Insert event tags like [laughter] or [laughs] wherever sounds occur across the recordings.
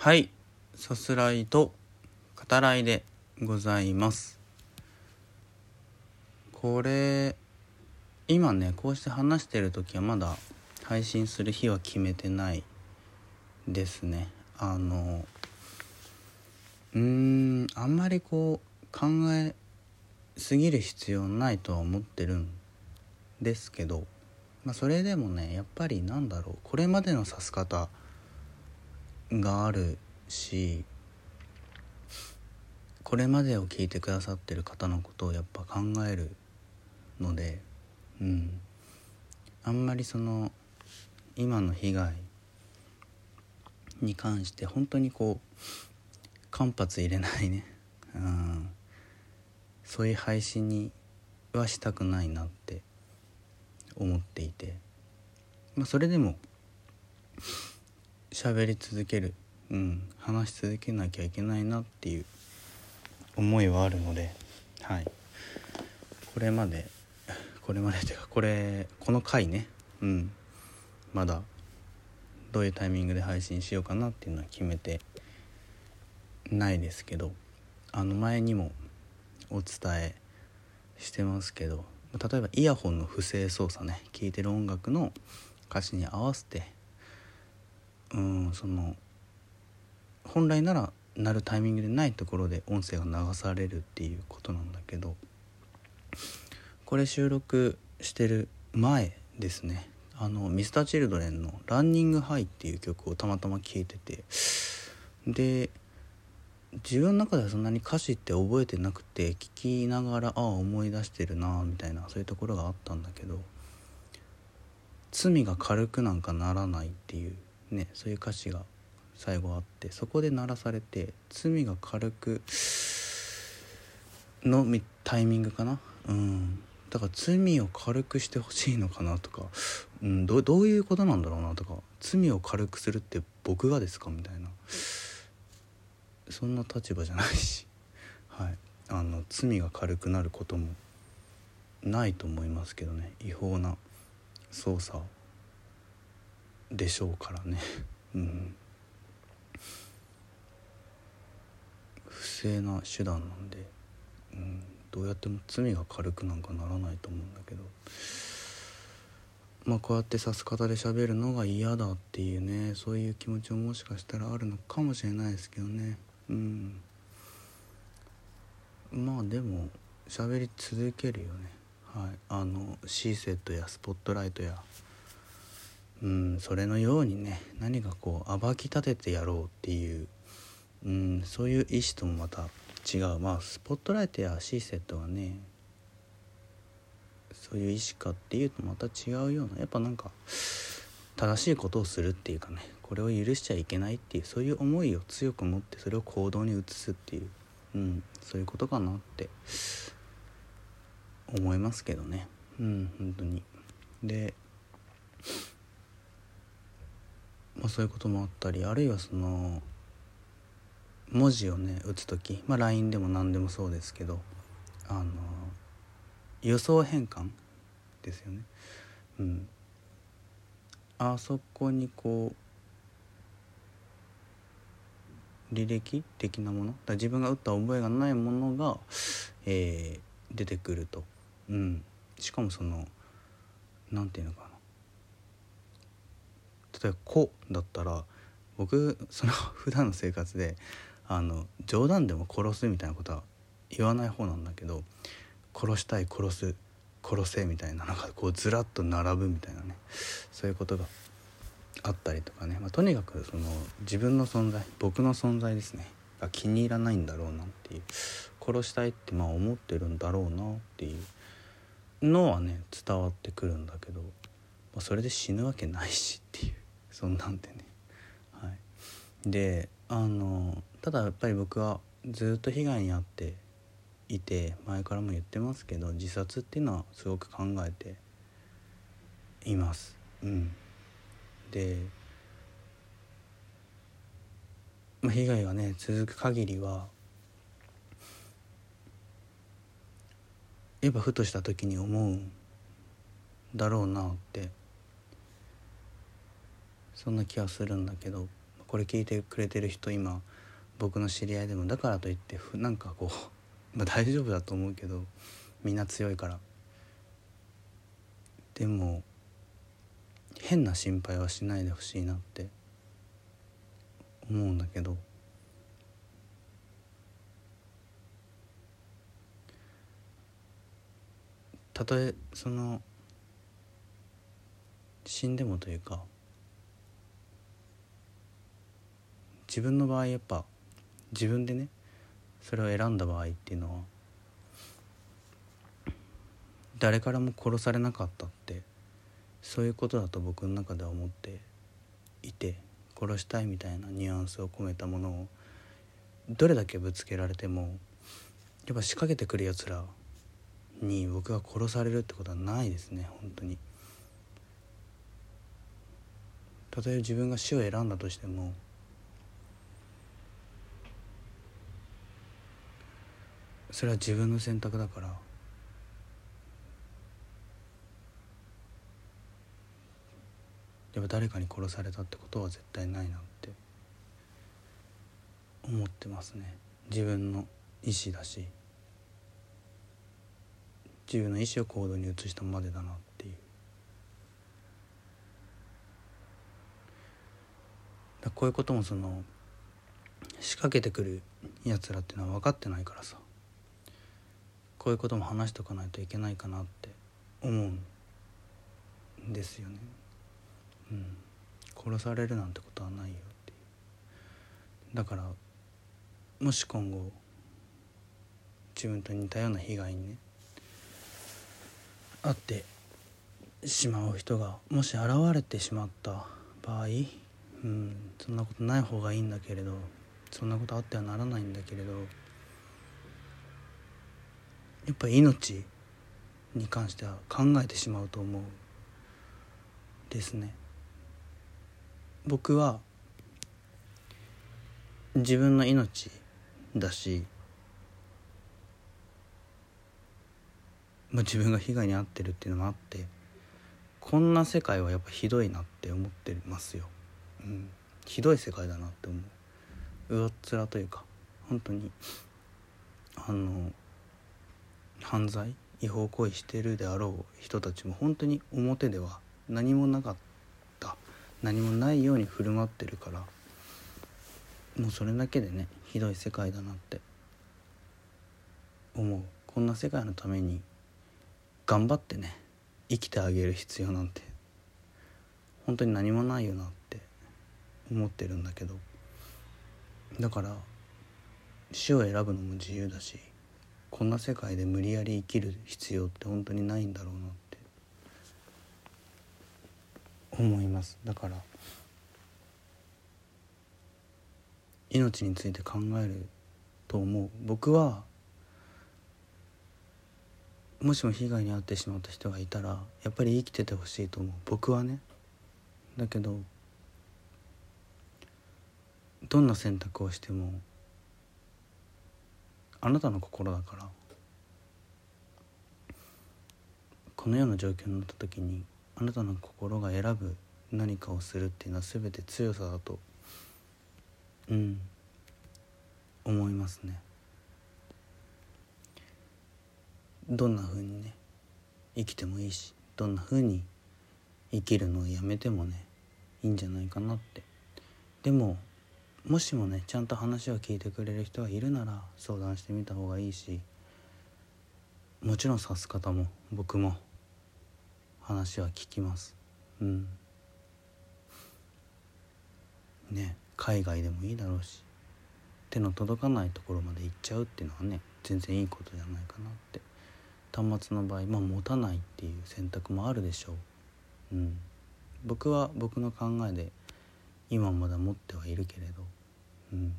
はい。さすらいと語らいでございます。これ今ねこうして話してる時はまだ配信する日は決めてないですね。あのうーんあんまりこう考えすぎる必要ないとは思ってるんですけど、まあ、それでもねやっぱりなんだろうこれまでの指す方があるしこれまでを聞いてくださってる方のことをやっぱ考えるのでうん。あんまりその今の被害に関して本当にこう間髪入れないね、[laughs] うん、そういう配信にはしたくないなって思っていて、まあ、それでも喋り続ける、うん、話し続けなきゃいけないなっていう。思いはあるので、はい、これまで。これまでというかこれこの回ね、うん、まだどういうタイミングで配信しようかなっていうのは決めて。ないですけど。あの前にもお伝えしてますけど。例えばイヤホンの不正操作ね。聴いてる音楽の歌詞に合わせてうんその本来なら鳴るタイミングでないところで音声が流されるっていうことなんだけどこれ収録してる前ですね。あの Mr.Children の「ランニングハイ」っていう曲をたまたま聴いててで自分の中ではそんなに歌詞って覚えてなくて聞きながらああ思い出してるなみたいなそういうところがあったんだけど罪が軽くなんかならないっていうねそういう歌詞が最後あってそこで鳴らされて罪が軽くのタイミングかな？うん。だから罪を軽くしてほしいのかなとか、うん、どどういうことなんだろうなとか罪を軽くするって僕がですか？みたいな。そんな立場じゃないし、はい、あの罪が軽くなることもないと思いますけどね。違法な捜査を。でしょうからね。うん。不正な手段なんで、うん、どうやっても罪が軽くなんかならないと思うんだけど。まあこうやって指す方で喋るのが嫌だっていうねそういう気持ちももしかしたらあるのかもしれないですけどね。うん。まあでも喋り続けるよね。はい。あのシーセットやスポットライトやうんそれのようにね何かこう暴き立ててやろうっていううんそういう意思ともまた違う。まあスポットライトやシーセットはねそういう意思かっていうとまた違うような。やっぱなんか正しいことをするっていうかねこれを許しちゃいけないっていうそういう思いを強く持ってそれを行動に移すっていう、うん、そういうことかなって思いますけどね。うん本当に。でそういうこともあったりあるいはその文字をね打つ時、まあ、LINE でも何でもそうですけどあの予想変換ですよね。うん、あそこにこう履歴的なもの？だ自分が打った覚えがないものが、えー、出てくると、うん、しかもその何て言うのか例えば「子」だったら僕その [laughs] 普段の生活であの冗談でも殺すみたいなことは言わない方なんだけど殺したい殺す殺せみたいななんかこうずらっと並ぶみたいなね。そういうことがあったりとかね、まあ、とにかくその自分の存在僕の存在ですね。が気に入らないんだろうなっていう。殺したいってまあ思ってるんだろうなっていう。のはね伝わってくるんだけど、まあ、それで死ぬわけないしっていう。そんなんでね。はい、であのただやっぱり僕はずっと被害に遭っていて前からも言ってますけど自殺っていうのはすごく考えています。うん、で、まあ、被害がね続く限りはやっぱふとした時に思うだろうなってそんな気はするんだけどこれ聞いてくれてる人今僕の知り合いでもだからといってなんかこう、[laughs] まあ、大丈夫だと思うけどみんな強いから。でも変な心配はしないでほしいなって思うんだけど。たとえその死んでもというか自分の場合やっぱ自分でねそれを選んだ場合っていうのは誰からも殺されなかったってそういうことだと僕の中では思っていて殺したいみたいなニュアンスを込めたものをどれだけぶつけられてもやっぱ仕掛けてくるやつらに僕が殺されるってことはないですね本当に。たとえ自分が死を選んだとしてもそれは自分の選択だから。やっぱ誰かに殺されたってことは絶対ないなって思ってますね。自分の意思だし。自分の意思を行動に移したまでだなっていう。だこういうこともその仕掛けてくるやつらっていうのは分かってないからさ。こういうことも話しとかないといけないかなって思うんですよね。うん、殺されるなんてことはないよっていうだからもし今後自分と似たような被害にね遭ってしまう人がもし現れてしまった場合、うん、そんなことない方がいいんだけれどそんなことあってはならないんだけれどやっぱり命に関しては考えてしまうと思うですね。僕は自分の命だし、まあ、自分が被害に遭ってるっていうのもあってこんな世界はやっぱひどいなって思ってますよ、うん、ひどい世界だなって思う。上っ面というか本当にあの犯罪違法行為してるであろう人たちも本当に表では何もなかった。何もないように振る舞ってるから。もうそれだけでねひどい世界だなって。思う。こんな世界のために頑張ってね生きてあげる必要なんて。本当に何もないよなって思ってるんだけど。だから死を選ぶのも自由だしこんな世界で無理やり生きる必要って本当にないんだろうなって思います。だから命について考えると思う。僕はもしも被害に遭ってしまった人がいたらやっぱり生きててほしいと思う。僕はね。だけどどんな選択をしてもあなたの心だから。このような状況になった時にあなたの心が選ぶ何かをするっていうのは全て強さだとうん思いますね。どんな風にね生きてもいいしどんな風に生きるのをやめてもねいいんじゃないかなって。でももしもねちゃんと話を聞いてくれる人がいるなら相談してみた方がいいしもちろん指す方も僕も話は聞きます。うん。ね海外でもいいだろうし手の届かないところまで行っちゃうっていうのはね全然いいことじゃないかなって。端末の場合まあ持たないっていう選択もあるでしょう。うん。僕は僕の考えで今まだ持ってはいるけれど。うん。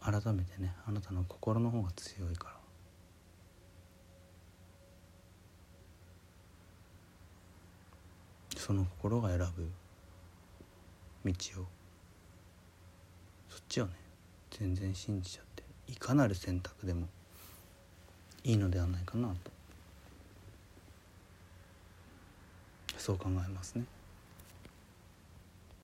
改めてねあなたの心の方が強いから。その心が選ぶ道を。そっちをね全然信じちゃっていかなる選択でもいいのではないかなと。そう考えますね。